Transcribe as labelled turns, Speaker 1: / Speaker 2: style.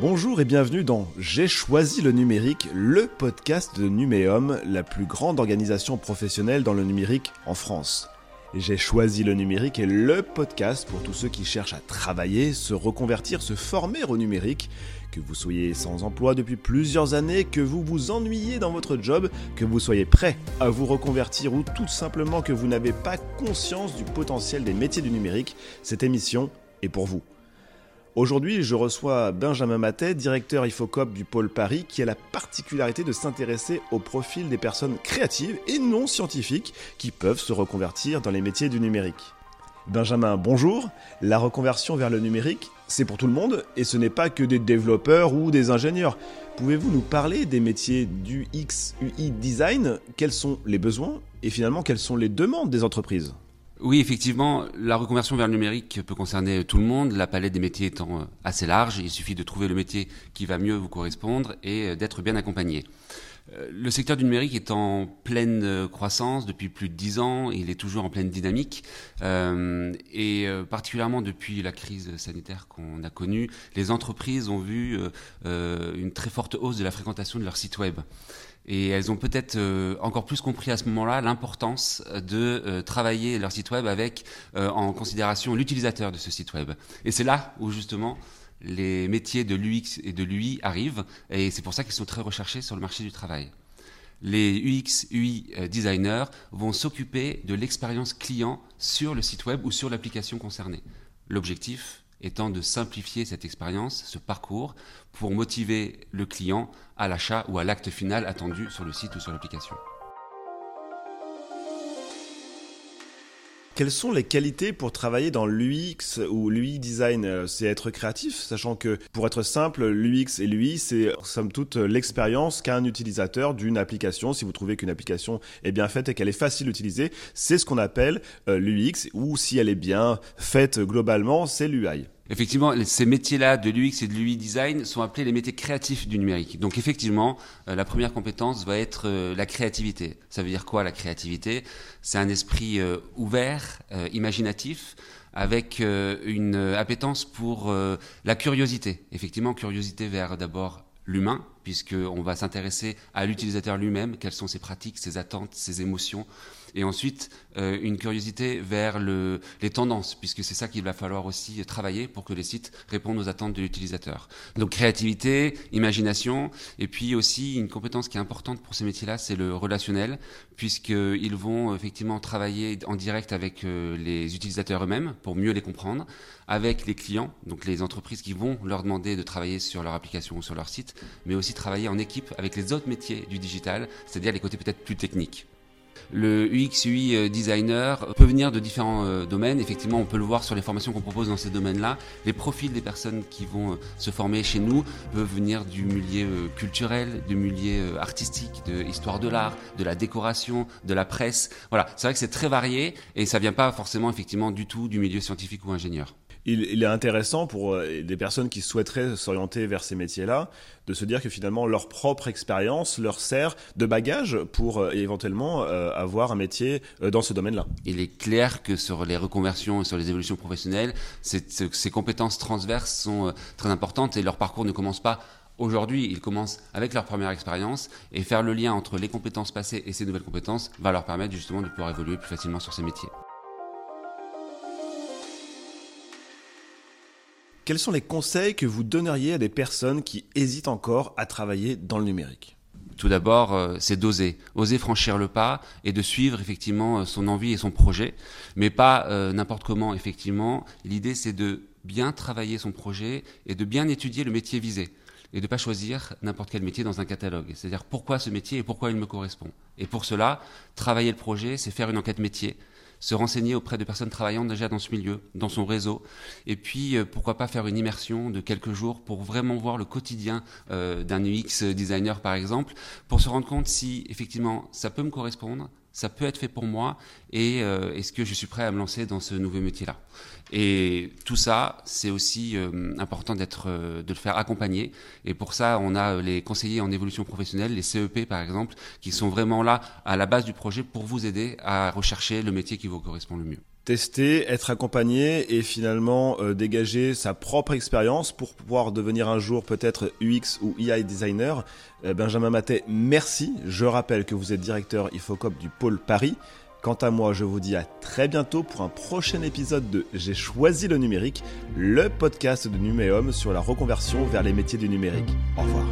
Speaker 1: Bonjour et bienvenue dans J'ai choisi le numérique, le podcast de Numéum, la plus grande organisation professionnelle dans le numérique en France. J'ai choisi le numérique est le podcast pour tous ceux qui cherchent à travailler, se reconvertir, se former au numérique, que vous soyez sans emploi depuis plusieurs années, que vous vous ennuyez dans votre job, que vous soyez prêt à vous reconvertir ou tout simplement que vous n'avez pas conscience du potentiel des métiers du numérique, cette émission est pour vous. Aujourd'hui, je reçois Benjamin Matet, directeur IFOCOP du pôle Paris, qui a la particularité de s'intéresser au profil des personnes créatives et non scientifiques qui peuvent se reconvertir dans les métiers du numérique. Benjamin, bonjour. La reconversion vers le numérique, c'est pour tout le monde et ce n'est pas que des développeurs ou des ingénieurs. Pouvez-vous nous parler des métiers du X, UI design? Quels sont les besoins et finalement quelles sont les demandes des entreprises?
Speaker 2: Oui, effectivement, la reconversion vers le numérique peut concerner tout le monde, la palette des métiers étant euh, assez large. Il suffit de trouver le métier qui va mieux vous correspondre et euh, d'être bien accompagné. Euh, le secteur du numérique est en pleine croissance depuis plus de dix ans, il est toujours en pleine dynamique, et particulièrement depuis la crise sanitaire qu'on a connue, les entreprises ont vu une très forte hausse de la fréquentation de leur site web. Et elles ont peut-être euh, encore plus compris à ce moment-là l'importance de euh, travailler leur site web avec euh, en considération l'utilisateur de ce site web. Et c'est là où justement les métiers de l'UX et de l'UI arrivent, et c'est pour ça qu'ils sont très recherchés sur le marché du travail. Les UX, UI designers vont s'occuper de l'expérience client sur le site web ou sur l'application concernée. L'objectif, étant de simplifier cette expérience, ce parcours, pour motiver le client à l'achat ou à l'acte final attendu sur le site ou sur l'application.
Speaker 1: Quelles sont les qualités pour travailler dans l'UX ou l'UI design? Euh, C'est être créatif, sachant que pour être simple, l'UX et l'UI, c'est somme toute l'expérience qu'a un utilisateur d'une application. Si vous trouvez qu'une application est bien faite et qu'elle est facile d'utiliser, c'est ce qu'on appelle euh, l'UX, ou si elle est bien faite globalement, c'est l'UI.
Speaker 2: Effectivement, ces métiers-là de l'UX et de l'UI design sont appelés les métiers créatifs du numérique. Donc effectivement, euh, la première compétence va être euh, la créativité. Ça veut dire quoi la créativité? C'est un esprit euh, ouvert, imaginatif, avec une appétence pour la curiosité. Effectivement, curiosité vers d'abord l'humain, puisqu'on va s'intéresser à l'utilisateur lui-même, quelles sont ses pratiques, ses attentes, ses émotions et ensuite euh, une curiosité vers le, les tendances, puisque c'est ça qu'il va falloir aussi travailler pour que les sites répondent aux attentes de l'utilisateur. Donc créativité, imagination, et puis aussi une compétence qui est importante pour ces métiers-là, c'est le relationnel, puisqu'ils vont effectivement travailler en direct avec euh, les utilisateurs eux-mêmes pour mieux les comprendre, avec les clients, donc les entreprises qui vont leur demander de travailler sur leur application ou sur leur site, mais aussi travailler en équipe avec les autres métiers du digital, c'est-à-dire les côtés peut-être plus techniques. Le UX UI euh, designer peut venir de différents euh, domaines. Effectivement, on peut le voir sur les formations qu'on propose dans ces domaines-là. Les profils des personnes qui vont euh, se former chez nous peuvent venir du milieu culturel, du milieu artistique, de l'histoire de l'art, de la décoration, de la presse. Voilà, c'est vrai que c'est très varié et ça vient pas forcément effectivement du tout du milieu scientifique ou ingénieur
Speaker 1: il, est intéressant pour euh, des personnes qui souhaiteraient s'orienter vers ces métiers-là de se dire que finalement leur propre expérience leur sert de bagage pour euh, éventuellement euh, avoir un métier dans ce domaine-là.
Speaker 2: Il est clair que sur les reconversions et sur les évolutions professionnelles, ces compétences transverses sont très importantes et leur parcours ne commence pas Aujourd'hui, ils commencent avec leur première expérience et faire le lien entre les compétences passées et ces nouvelles compétences va leur permettre justement de pouvoir évoluer plus facilement sur ces métiers.
Speaker 1: Quels sont les conseils que vous donneriez à des personnes qui hésitent encore à travailler dans le numérique?
Speaker 2: Tout d'abord, euh, c'est d'oser, oser franchir le pas et de suivre effectivement euh, son envie et son projet, mais pas euh, n'importe comment effectivement. L'idée, c'est de bien travailler son projet et de bien étudier le métier visé et de ne pas choisir n'importe quel métier dans un catalogue. C'est-à-dire pourquoi ce métier et pourquoi il me correspond. Et pour cela, travailler le projet, c'est faire une enquête métier, se renseigner auprès de personnes travaillant déjà dans ce milieu, dans son réseau, et puis euh, pourquoi pas faire une immersion de quelques jours pour vraiment voir le quotidien euh, d'un UX designer par exemple, pour se rendre compte si effectivement ça peut me correspondre, ça peut être fait pour moi et euh, est-ce que je suis prêt à me lancer dans ce nouveau métier-là Et tout ça, c'est aussi euh, important d'être, euh, de le faire accompagner. Et pour ça, on a les conseillers en évolution professionnelle, les CEP par exemple, qui sont vraiment là à la base du projet pour vous aider à rechercher le métier qui vous correspond le mieux.
Speaker 1: Tester, être accompagné et finalement euh, dégager sa propre expérience pour pouvoir devenir un jour peut-être UX ou EI designer. Euh, Benjamin Matet, merci. Je rappelle que vous êtes directeur IFOCOP du pôle Paris. Quant à moi, je vous dis à très bientôt pour un prochain épisode de J'ai choisi le numérique, le podcast de Numéum sur la reconversion vers les métiers du numérique. Au revoir.